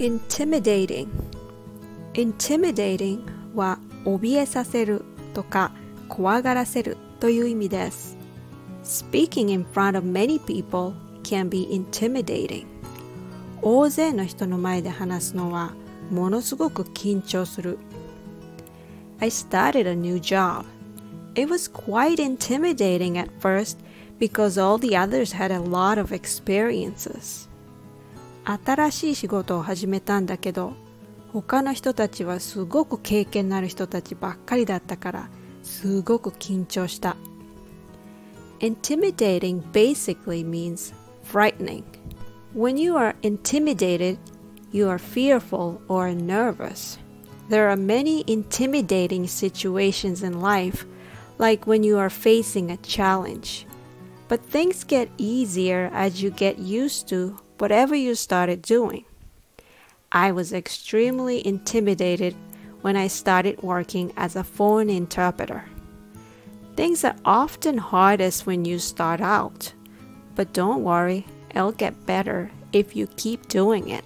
intimidating intimidating は怯えさせるとか怖がらせるという意味です Speaking in front of many people can be intimidating 大勢の人の前で話すのはものすごく緊張する I started a new job It was quite intimidating at first because all the others had a lot of experiences 新しい仕事を始めたんだけど他の人たちはすごく経験のある人たちばっかりだったからすごく緊張した Intimidating basically means frightening When you are intimidated you are fearful or nervous There are many intimidating situations in life like when you are facing a challenge But things get easier as you get used to whatever you started doing. I was extremely intimidated when I started working as a foreign interpreter. Things are often hardest when you start out, but don't worry, it'll get better if you keep doing it.